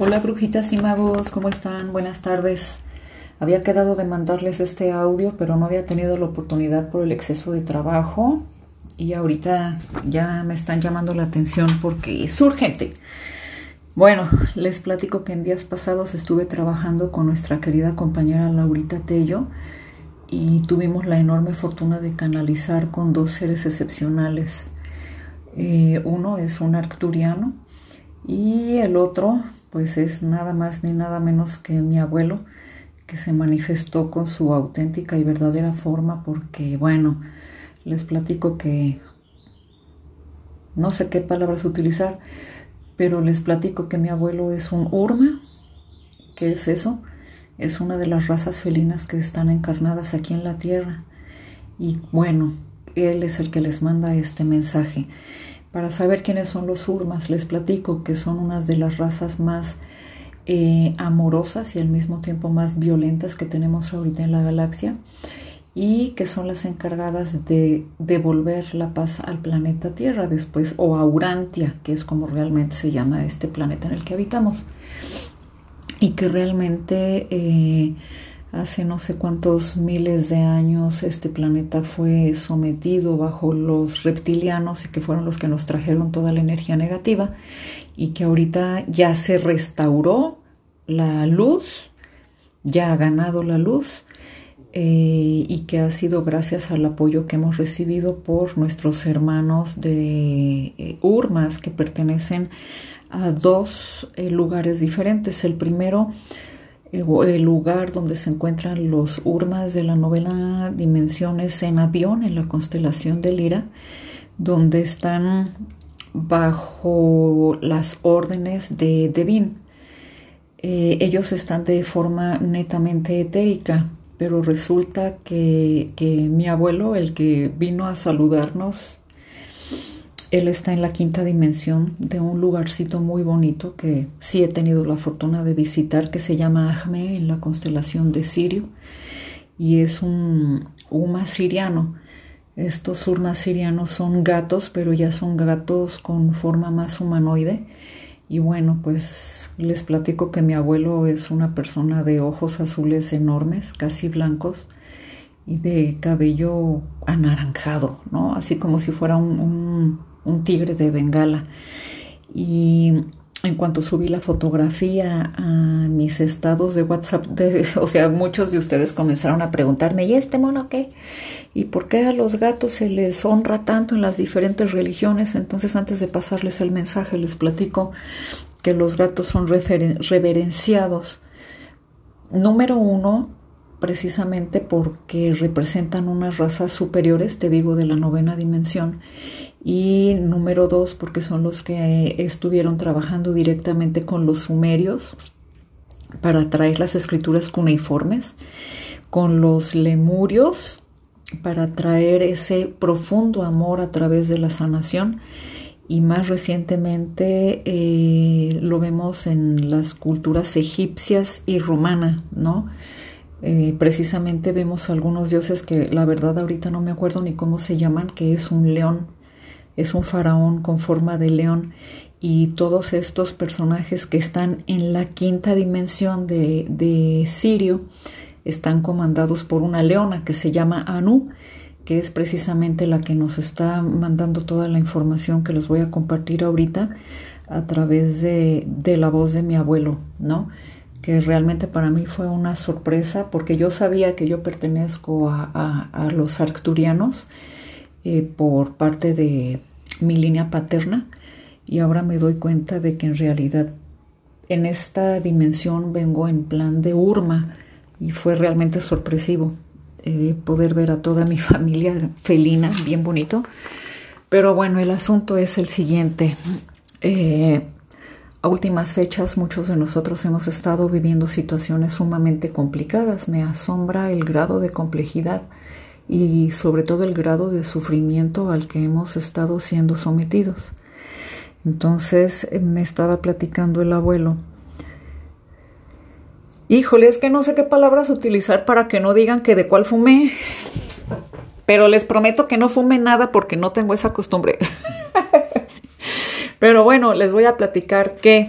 Hola brujitas y magos, ¿cómo están? Buenas tardes. Había quedado de mandarles este audio, pero no había tenido la oportunidad por el exceso de trabajo y ahorita ya me están llamando la atención porque es urgente. Bueno, les platico que en días pasados estuve trabajando con nuestra querida compañera Laurita Tello y tuvimos la enorme fortuna de canalizar con dos seres excepcionales. Eh, uno es un arcturiano y el otro pues es nada más ni nada menos que mi abuelo que se manifestó con su auténtica y verdadera forma porque bueno, les platico que no sé qué palabras utilizar, pero les platico que mi abuelo es un urma. ¿Qué es eso? Es una de las razas felinas que están encarnadas aquí en la tierra. Y bueno, él es el que les manda este mensaje. Para saber quiénes son los urmas, les platico que son unas de las razas más eh, amorosas y al mismo tiempo más violentas que tenemos ahorita en la galaxia y que son las encargadas de devolver la paz al planeta Tierra después, o a Urantia, que es como realmente se llama este planeta en el que habitamos, y que realmente eh, Hace no sé cuántos miles de años este planeta fue sometido bajo los reptilianos y que fueron los que nos trajeron toda la energía negativa y que ahorita ya se restauró la luz, ya ha ganado la luz eh, y que ha sido gracias al apoyo que hemos recibido por nuestros hermanos de eh, Urmas que pertenecen a dos eh, lugares diferentes. El primero el lugar donde se encuentran los urmas de la novela Dimensiones en avión, en la constelación de Lira, donde están bajo las órdenes de Devin. Eh, ellos están de forma netamente etérica, pero resulta que, que mi abuelo, el que vino a saludarnos él está en la quinta dimensión de un lugarcito muy bonito que sí he tenido la fortuna de visitar, que se llama Ahme en la constelación de Sirio y es un Uma siriano. Estos urmas sirianos son gatos, pero ya son gatos con forma más humanoide. Y bueno, pues les platico que mi abuelo es una persona de ojos azules enormes, casi blancos, y de cabello anaranjado, ¿no? Así como si fuera un un tigre de Bengala. Y en cuanto subí la fotografía a mis estados de WhatsApp, o sea, muchos de ustedes comenzaron a preguntarme, ¿y este mono qué? ¿Y por qué a los gatos se les honra tanto en las diferentes religiones? Entonces, antes de pasarles el mensaje, les platico que los gatos son reverenciados. Número uno, precisamente porque representan unas razas superiores, te digo, de la novena dimensión, y número dos, porque son los que estuvieron trabajando directamente con los sumerios para traer las escrituras cuneiformes, con los lemurios para traer ese profundo amor a través de la sanación y más recientemente eh, lo vemos en las culturas egipcias y romana, ¿no? Eh, precisamente vemos algunos dioses que la verdad ahorita no me acuerdo ni cómo se llaman, que es un león es un faraón con forma de león y todos estos personajes que están en la quinta dimensión de, de Sirio están comandados por una leona que se llama Anu, que es precisamente la que nos está mandando toda la información que les voy a compartir ahorita a través de, de la voz de mi abuelo, ¿no? que realmente para mí fue una sorpresa porque yo sabía que yo pertenezco a, a, los arcturianos eh, por parte de, mi línea paterna y ahora me doy cuenta de que en realidad en esta dimensión vengo en plan de urma y fue realmente sorpresivo eh, poder ver a toda mi familia felina, bien bonito. Pero bueno, el asunto es el siguiente. Eh, a últimas fechas muchos de nosotros hemos estado viviendo situaciones sumamente complicadas. Me asombra el grado de complejidad y sobre todo el grado de sufrimiento al que hemos estado siendo sometidos. Entonces eh, me estaba platicando el abuelo. Híjole, es que no sé qué palabras utilizar para que no digan que de cuál fumé. Pero les prometo que no fume nada porque no tengo esa costumbre. Pero bueno, les voy a platicar que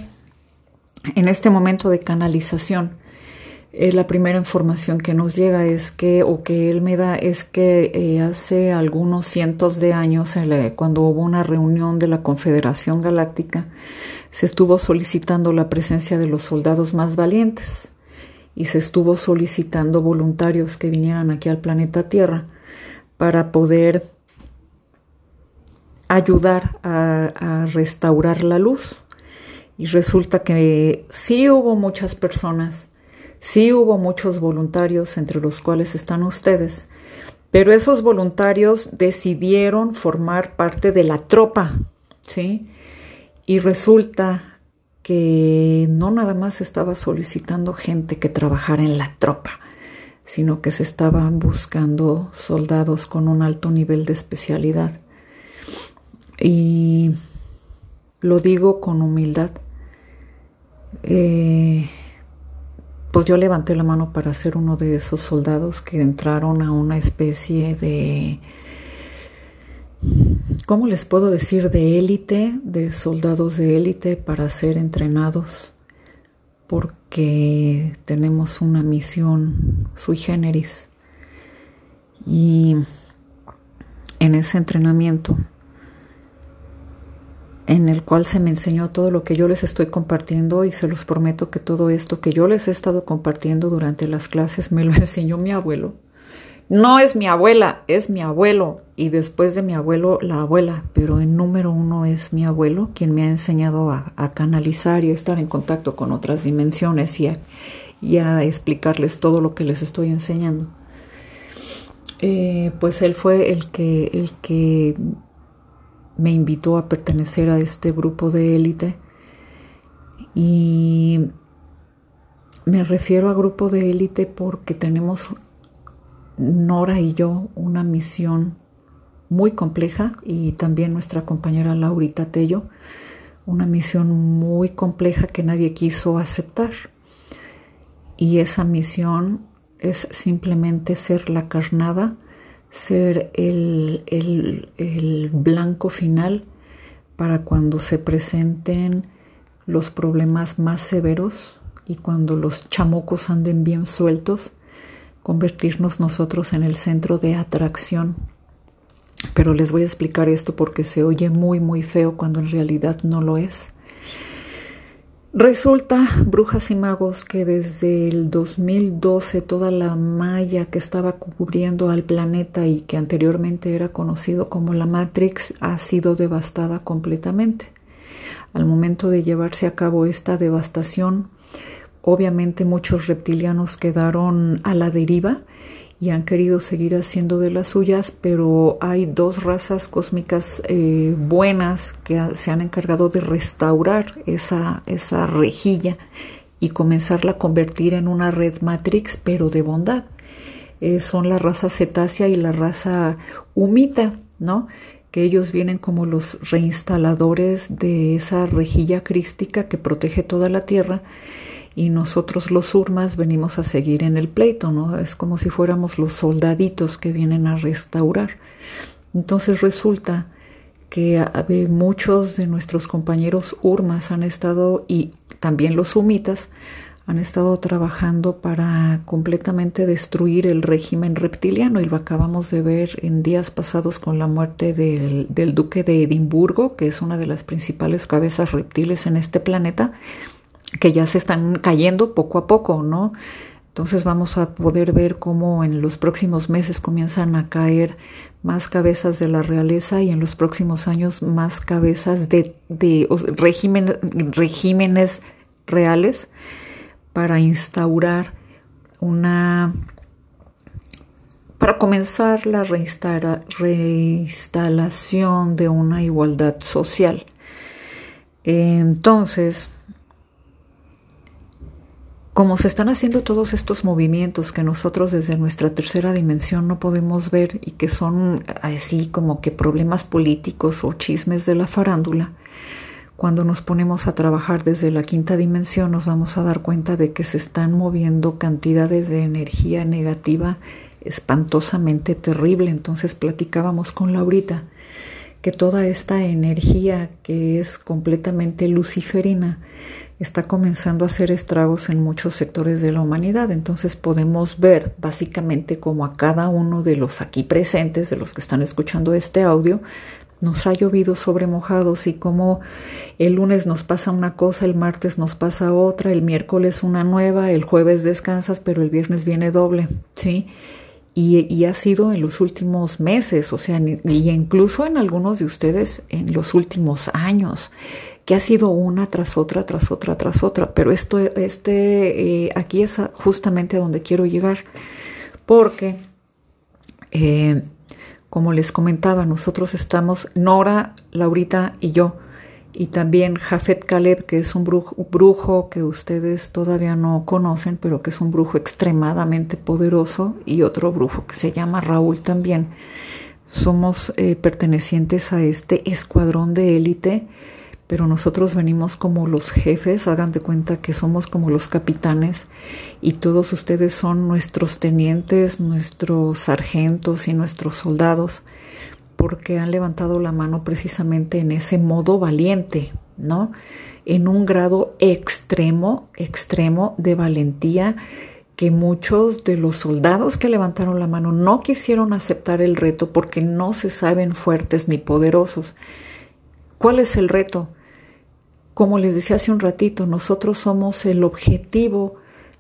En este momento de canalización, eh, la primera información que nos llega es que, o que él me da, es que eh, hace algunos cientos de años, cuando hubo una reunión de la Confederación Galáctica, se estuvo solicitando la presencia de los soldados más valientes y se estuvo solicitando voluntarios que vinieran aquí al planeta Tierra para poder ayudar a, restaurar la luz. Y resulta que sí hubo muchas personas, sí hubo muchos voluntarios, entre los cuales están ustedes, pero esos voluntarios decidieron formar parte de la tropa, ¿sí? Y resulta que no nada más estaba solicitando gente que trabajara en la tropa, sino que se estaban buscando soldados con un alto nivel de especialidad. Y lo digo con humildad. Eh, pues yo levanté la mano para ser uno de esos soldados que entraron a una especie de, ¿cómo les puedo decir? De élite, de soldados de élite para ser entrenados, porque tenemos una misión sui generis. Y en ese entrenamiento en el cual se me enseñó todo lo que yo les estoy compartiendo y se los prometo que todo esto que yo les he estado compartiendo durante las clases me lo enseñó mi abuelo. No es mi abuela, es mi abuelo y después de mi abuelo la abuela, pero en número uno es mi abuelo quien me ha enseñado a, canalizar y a estar en contacto con otras dimensiones y a, explicarles todo lo que les estoy enseñando. Eh, pues él fue el que, el que me invitó a pertenecer a este grupo de élite y me refiero a grupo de élite porque tenemos Nora y yo una misión muy compleja y también nuestra compañera Laurita Tello una misión muy compleja que nadie quiso aceptar. Y esa misión es simplemente ser la carnada ser el, el, blanco final para cuando se presenten los problemas más severos y cuando los chamucos anden bien sueltos, convertirnos nosotros en el centro de atracción. Pero les voy a explicar esto porque se oye muy muy feo cuando en realidad no lo es. Resulta, brujas y magos, que desde el 2012 toda la malla que estaba cubriendo al planeta y que anteriormente era conocido como la Matrix ha sido devastada completamente. Al momento de llevarse a cabo esta devastación, obviamente muchos reptilianos quedaron a la deriva y han querido seguir haciendo de las suyas, pero hay dos razas cósmicas eh, buenas que se han encargado de restaurar esa, esa rejilla y comenzarla a convertir en una red matrix, pero de bondad. Eh, son la raza cetácea y la raza humita, ¿no? que ellos vienen como los reinstaladores de esa rejilla crística que protege toda la tierra y nosotros los urmas venimos a seguir en el pleito, ¿no? Es como si fuéramos los soldaditos que vienen a restaurar. Entonces resulta que muchos de nuestros compañeros urmas han estado, y también los sumitas, han estado trabajando para completamente destruir el régimen reptiliano y lo acabamos de ver en días pasados con la muerte del, del duque de Edimburgo, que es una de las principales cabezas reptiles en este planeta, que ya se están cayendo poco a poco, ¿no? Entonces vamos a poder ver cómo en los próximos meses comienzan a caer más cabezas de la realeza y en los próximos años más cabezas de, de regímenes reales para instaurar una para comenzar la reinstalación de una igualdad social. Entonces, como se están haciendo todos estos movimientos que nosotros desde nuestra tercera dimensión no podemos ver y que son así como que problemas políticos o chismes de la farándula, cuando nos ponemos a trabajar desde la quinta dimensión nos vamos a dar cuenta de que se están moviendo cantidades de energía negativa espantosamente terrible. Entonces platicábamos con Laurita que toda esta energía que es completamente luciferina está comenzando a hacer estragos en muchos sectores de la humanidad. Entonces podemos ver básicamente como a cada uno de los aquí presentes, de los que están escuchando este audio, nos ha llovido sobre mojados y como el lunes nos pasa una cosa, el martes nos pasa otra, el miércoles una nueva, el jueves descansas, pero el viernes viene doble, ¿sí? Y, ha sido en los últimos meses, o sea, y incluso en algunos de ustedes en los últimos años que ha sido una tras otra, tras otra, tras otra. Pero esto, este, eh, aquí es justamente a donde quiero llegar, porque, eh, como les comentaba, nosotros estamos, Nora, Laurita y yo, y también Jafet Caleb, que es un brujo, brujo, que ustedes todavía no conocen, pero que es un brujo extremadamente poderoso, y otro brujo que se llama Raúl también. Somos eh, pertenecientes a este escuadrón de élite pero nosotros venimos como los jefes, hagan de cuenta que somos como los capitanes y todos ustedes son nuestros tenientes, nuestros sargentos y nuestros soldados, porque han levantado la mano precisamente en ese modo valiente, ¿no? En un grado extremo, extremo de valentía que muchos de los soldados que levantaron la mano no quisieron aceptar el reto porque no se saben fuertes ni poderosos. ¿Cuál es el reto? Como les decía hace un ratito, nosotros somos el objetivo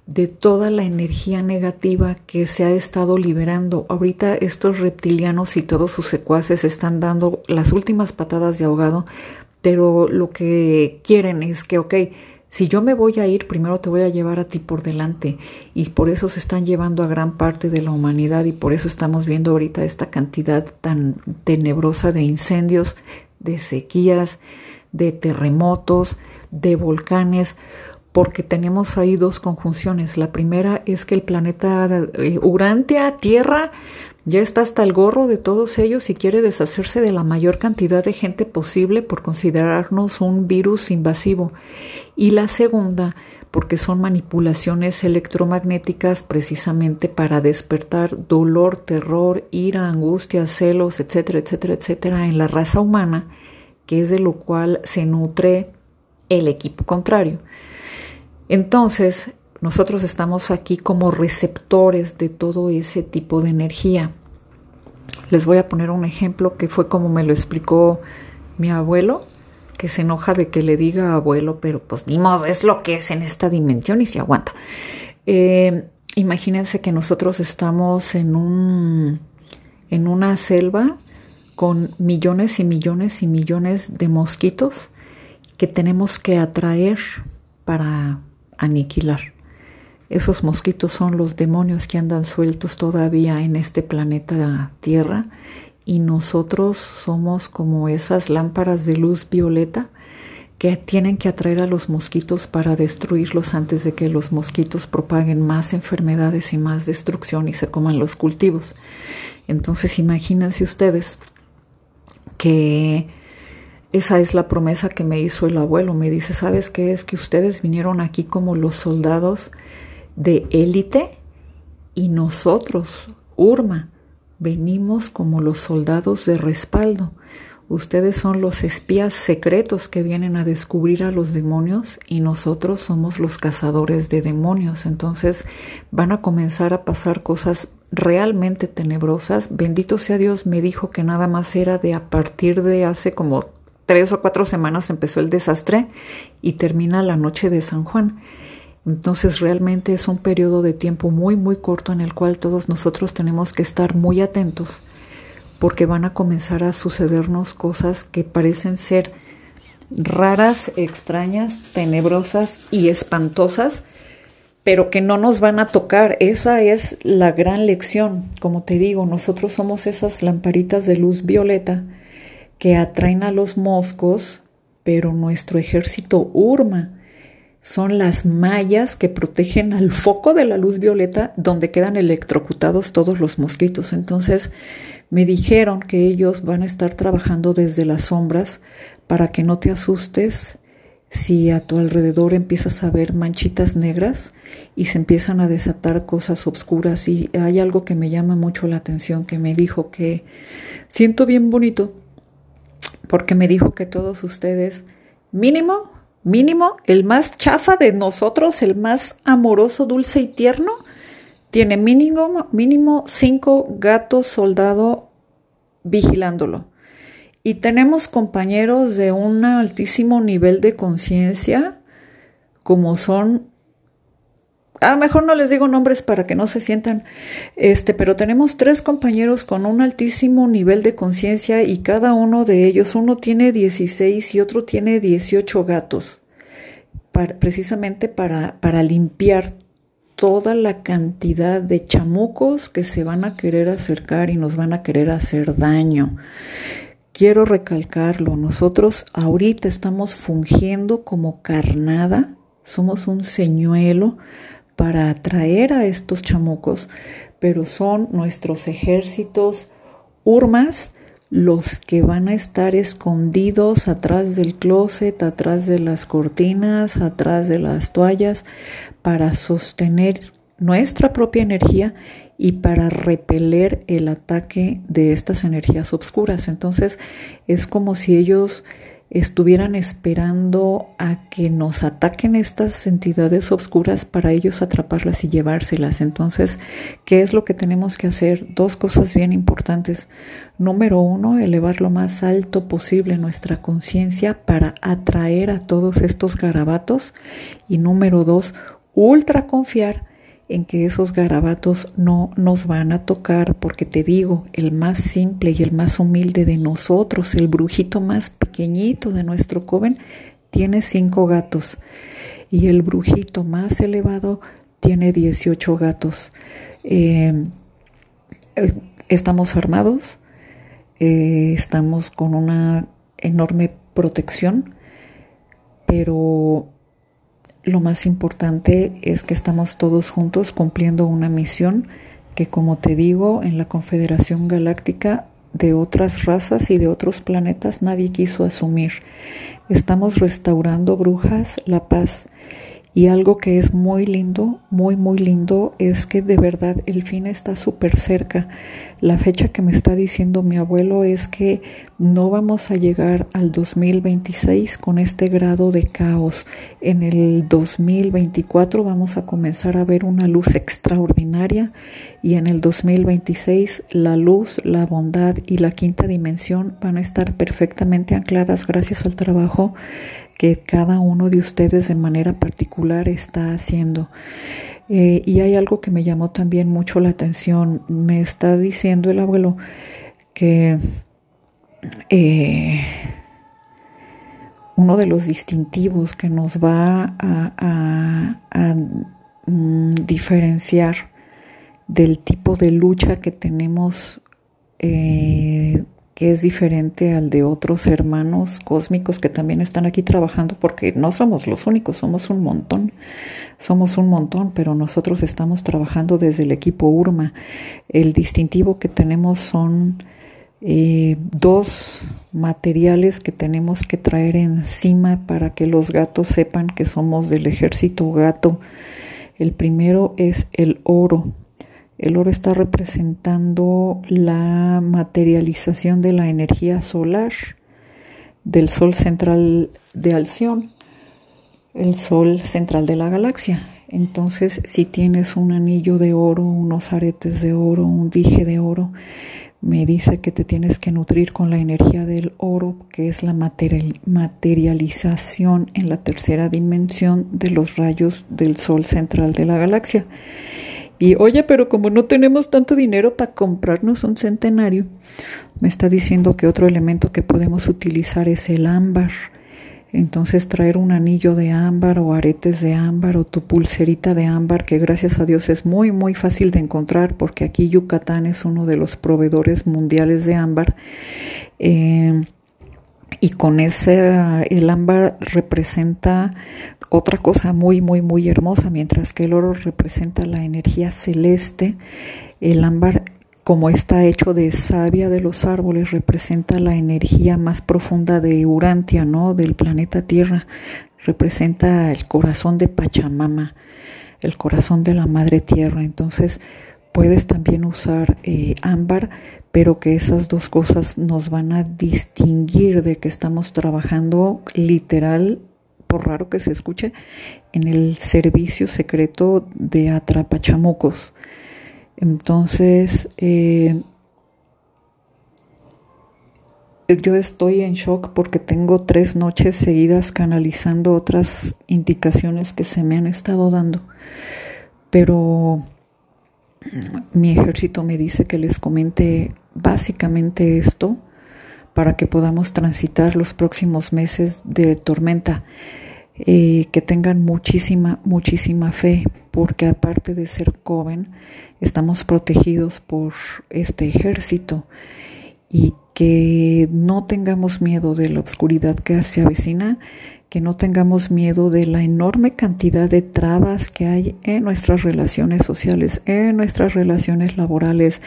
de toda la energía negativa que se ha estado liberando. Ahorita estos reptilianos y todos sus secuaces están dando las últimas patadas de ahogado, pero lo que quieren es que, ok, si yo me voy a ir, primero te voy a llevar a ti por delante. Y por eso se están llevando a gran parte de la humanidad y por eso estamos viendo ahorita esta cantidad tan tenebrosa de incendios, de sequías, de terremotos, de volcanes, porque tenemos ahí dos conjunciones. La primera es que el planeta eh, Urantia, Tierra, ya está hasta el gorro de todos ellos y quiere deshacerse de la mayor cantidad de gente posible por considerarnos un virus invasivo. Y la segunda, porque son manipulaciones electromagnéticas precisamente para despertar dolor, terror, ira, angustia, celos, etcétera, etcétera, etcétera, en la raza humana que es de lo cual se nutre el equipo contrario. Entonces, nosotros estamos aquí como receptores de todo ese tipo de energía. Les voy a poner un ejemplo que fue como me lo explicó mi abuelo, que se enoja de que le diga abuelo, pero pues ni modo, es lo que es en esta dimensión y se aguanta. Eh, imagínense que nosotros estamos en un en una selva con millones y millones y millones de mosquitos que tenemos que atraer para aniquilar. Esos mosquitos son los demonios que andan sueltos todavía en este planeta Tierra y nosotros somos como esas lámparas de luz violeta que tienen que atraer a los mosquitos para destruirlos antes de que los mosquitos propaguen más enfermedades y más destrucción y se coman los cultivos. Entonces imagínense ustedes que esa es la promesa que me hizo el abuelo. Me dice, ¿sabes qué? Es que ustedes vinieron aquí como los soldados de élite y nosotros, Urma, venimos como los soldados de respaldo. Ustedes son los espías secretos que vienen a descubrir a los demonios y nosotros somos los cazadores de demonios. Entonces van a comenzar a pasar cosas realmente tenebrosas. Bendito sea Dios, me dijo que nada más era de a partir de hace como tres o cuatro semanas empezó el desastre y termina la noche de San Juan. Entonces realmente es un periodo de tiempo muy muy corto en el cual todos nosotros tenemos que estar muy atentos porque van a comenzar a sucedernos cosas que parecen ser raras, extrañas, tenebrosas y espantosas, pero que no nos van a tocar. Esa es la gran lección. Como te digo, nosotros somos esas lamparitas de luz violeta que atraen a los moscos, pero nuestro ejército urma. Son las mallas que protegen al foco de la luz violeta donde quedan electrocutados todos los mosquitos. Entonces me dijeron que ellos van a estar trabajando desde las sombras para que no te asustes si a tu alrededor empiezas a ver manchitas negras y se empiezan a desatar cosas oscuras y hay algo que me llama mucho la atención que me dijo que siento bien bonito porque me dijo que todos ustedes, mínimo, mínimo, el más chafa de nosotros, el más amoroso, dulce y tierno, tiene mínimo, mínimo cinco gatos soldado vigilándolo. Y tenemos compañeros de un altísimo nivel de conciencia, como son a mejor no les digo nombres para que no se sientan, este, pero tenemos tres compañeros con un altísimo nivel de conciencia y cada uno de ellos, uno tiene 16 y otro tiene 18 gatos, precisamente para, para limpiar toda la cantidad de chamucos que se van a querer acercar y nos van a querer hacer daño. Quiero recalcarlo, nosotros ahorita estamos fungiendo como carnada, somos un señuelo para atraer a estos chamucos, pero son nuestros ejércitos urmas los que van a estar escondidos atrás del closet, atrás de las cortinas, atrás de las toallas, para sostener nuestra propia energía y para repeler el ataque de estas energías obscuras. Entonces es como si ellos estuvieran esperando a que nos ataquen estas entidades obscuras para ellos atraparlas y llevárselas. Entonces, ¿qué es lo que tenemos que hacer? Dos cosas bien importantes. Número uno, elevar lo más alto posible nuestra conciencia para atraer a todos estos garabatos. Y número dos, ultra confiar en que esos garabatos no nos van a tocar, porque te digo, el más simple y el más humilde de nosotros, el brujito más pequeñito de nuestro coven, tiene cinco gatos y el brujito más elevado tiene 18 gatos. Eh, estamos armados, eh, estamos con una enorme protección, pero lo más importante es que estamos todos juntos cumpliendo una misión que, como te digo, en la Confederación Galáctica de otras razas y de otros planetas nadie quiso asumir. Estamos restaurando, brujas, la paz y algo que es muy lindo, muy, muy lindo, es que de verdad el fin está súper cerca. La fecha que me está diciendo mi abuelo es que no vamos a llegar al 2026 con este grado de caos. En el 2024 vamos a comenzar a ver una luz extraordinaria y en el 2026 la luz, la bondad y la quinta dimensión van a estar perfectamente ancladas gracias al trabajo que cada uno de ustedes de manera particular está haciendo. Eh, y hay algo que me llamó también mucho la atención. Me está diciendo el abuelo que eh, uno de los distintivos que nos va a, mm, diferenciar del tipo de lucha que tenemos eh, que es diferente al de otros hermanos cósmicos que también están aquí trabajando, porque no somos los únicos, somos un montón, somos un montón, pero nosotros estamos trabajando desde el equipo URMA. El distintivo que tenemos son eh, dos materiales que tenemos que traer encima para que los gatos sepan que somos del ejército gato. El primero es el oro el oro está representando la materialización de la energía solar del Sol central de Alción, el Sol central de la galaxia. Entonces, si tienes un anillo de oro, unos aretes de oro, un dije de oro, me dice que te tienes que nutrir con la energía del oro, que es la materialización en la tercera dimensión de los rayos del Sol central de la galaxia. Y oye, pero como no tenemos tanto dinero para comprarnos un centenario, me está diciendo que otro elemento que podemos utilizar es el ámbar. Entonces traer un anillo de ámbar o aretes de ámbar o tu pulserita de ámbar, que gracias a Dios es muy muy fácil de encontrar porque aquí Yucatán es uno de los proveedores mundiales de ámbar. Eh, y con ese el ámbar representa otra cosa muy muy muy hermosa mientras que el oro representa la energía celeste el ámbar como está hecho de savia de los árboles representa la energía más profunda de Urantia no del planeta Tierra. Representa el corazón de Pachamama el corazón de la madre tierra. Entonces puedes también usar eh, ámbar, pero que esas dos cosas nos van a distinguir de que estamos trabajando literal, por raro que se escuche, en el servicio secreto de atrapachamucos. Entonces, eh, yo estoy en shock porque tengo tres noches seguidas canalizando otras indicaciones que se me han estado dando. Pero mi ejército me dice que les comente básicamente esto para que podamos transitar los próximos meses de tormenta. Eh, que tengan muchísima, muchísima fe, porque aparte de ser joven, estamos protegidos por este ejército y que no tengamos miedo de la oscuridad que se avecina, que no tengamos miedo de la enorme cantidad de trabas que hay en nuestras relaciones sociales, en nuestras relaciones laborales,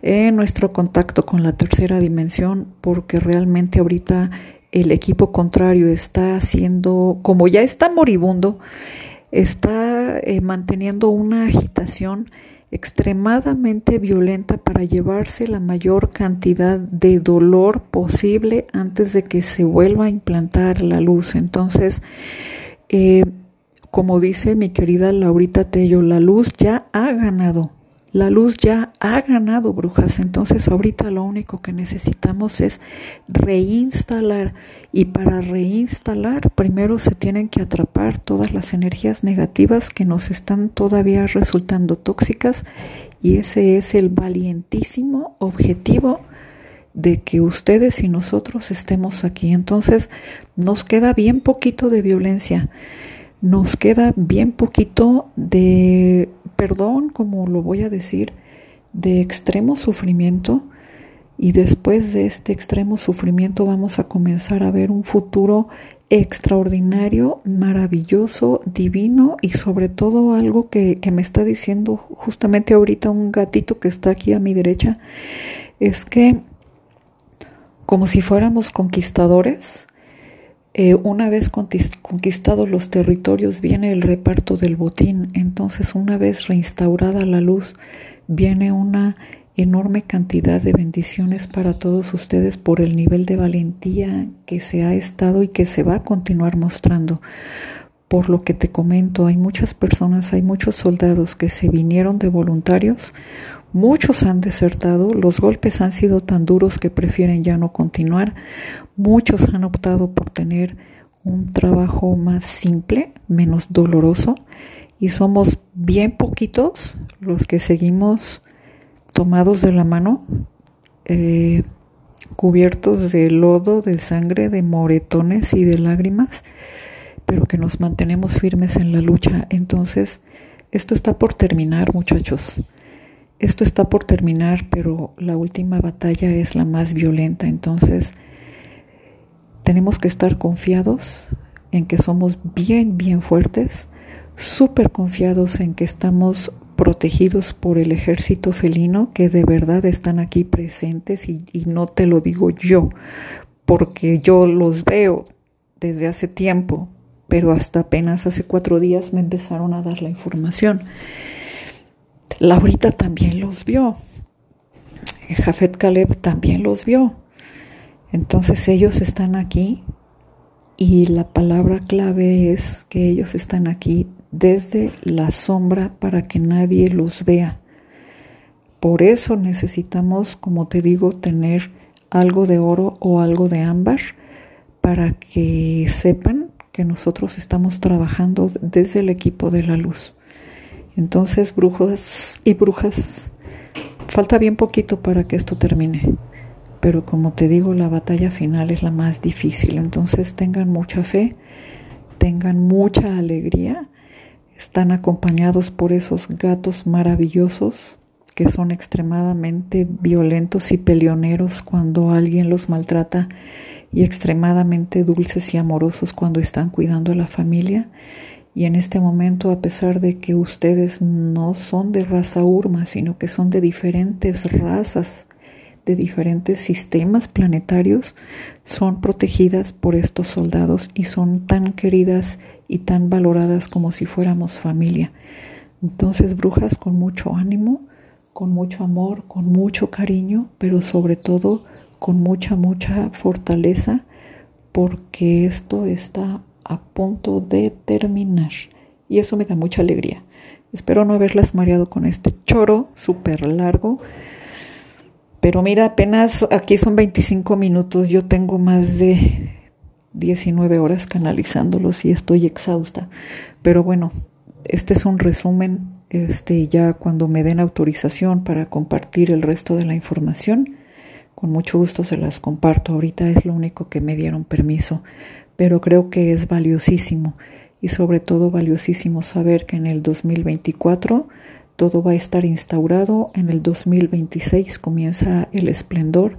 en nuestro contacto con la tercera dimensión, porque realmente ahorita el equipo contrario está haciendo, como ya está moribundo, está eh, manteniendo una agitación extremadamente violenta para llevarse la mayor cantidad de dolor posible antes de que se vuelva a implantar la luz. Entonces, eh, como dice mi querida Laurita Tello, la luz ya ha ganado la luz ya ha ganado, brujas. Entonces ahorita lo único que necesitamos es reinstalar. Y para reinstalar, primero se tienen que atrapar todas las energías negativas que nos están todavía resultando tóxicas. Y ese es el valientísimo objetivo de que ustedes y nosotros estemos aquí. Entonces nos queda bien poquito de violencia nos queda bien poquito de perdón, como lo voy a decir, de extremo sufrimiento. Y después de este extremo sufrimiento vamos a comenzar a ver un futuro extraordinario, maravilloso, divino y sobre todo algo que, que, me está diciendo justamente ahorita un gatito que está aquí a mi derecha, es que como si fuéramos conquistadores, eh, una vez conquistados los territorios viene el reparto del botín, entonces una vez reinstaurada la luz viene una enorme cantidad de bendiciones para todos ustedes por el nivel de valentía que se ha estado y que se va a continuar mostrando. Por lo que te comento, hay muchas personas, hay muchos soldados que se vinieron de voluntarios Muchos han desertado, los golpes han sido tan duros que prefieren ya no continuar. Muchos han optado por tener un trabajo más simple, menos doloroso, y somos bien poquitos los que seguimos tomados de la mano, eh, cubiertos de lodo, de sangre, de moretones y de lágrimas, pero que nos mantenemos firmes en la lucha. Entonces, esto está por terminar, muchachos. Esto está por terminar, pero la última batalla es la más violenta, entonces tenemos que estar confiados en que somos bien, bien fuertes, súper confiados en que estamos protegidos por el ejército felino, que de verdad están aquí presentes y, y no te lo digo yo, porque yo los veo desde hace tiempo, pero hasta apenas hace cuatro días me empezaron a dar la información. Laurita también los vio. Jafet Caleb también los vio. Entonces ellos están aquí y la palabra clave es que ellos están aquí desde la sombra para que nadie los vea. Por eso necesitamos, como te digo, tener algo de oro o algo de ámbar para que sepan nosotros estamos trabajando desde el equipo de la luz. Entonces, brujos y brujas, falta bien poquito para que esto termine. Pero como te digo, la batalla final es la más difícil. Entonces tengan mucha fe, tengan mucha alegría. Están acompañados por esos gatos maravillosos que son extremadamente violentos y peleoneros cuando alguien los maltrata y extremadamente dulces y amorosos cuando están cuidando a la familia. Y en este momento, a pesar de que ustedes no son de raza urma, sino que son de diferentes razas, de diferentes sistemas planetarios, son protegidas por estos soldados y son tan queridas y tan valoradas como si fuéramos familia. Entonces, brujas, con mucho ánimo, con mucho amor, con mucho cariño, pero sobre todo con mucha, mucha fortaleza, porque esto está a punto de terminar. Y eso me da mucha alegría. Espero no haberlas mareado con este choro súper largo. Pero mira, apenas aquí son 25 minutos. Yo tengo más de 19 horas canalizándolos y estoy exhausta. Pero bueno, este es un resumen este, ya cuando me den autorización para compartir el resto de la información, con mucho gusto se las comparto. Ahorita es lo único que me dieron permiso, pero creo que es valiosísimo y sobre todo valiosísimo saber que en el 2024 todo va a estar instaurado, en el 2026 comienza el esplendor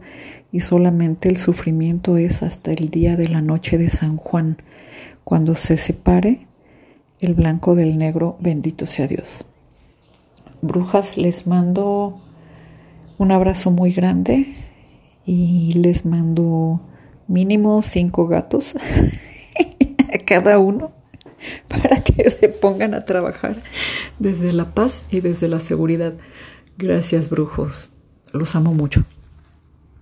y solamente el sufrimiento es hasta el día de la noche de San Juan, cuando se separe el blanco del negro, bendito sea Dios brujas, les mando un abrazo muy grande y les mando mínimo cinco gatos a cada uno para que se pongan a trabajar desde la paz y desde la seguridad. Gracias, brujos. Los amo mucho.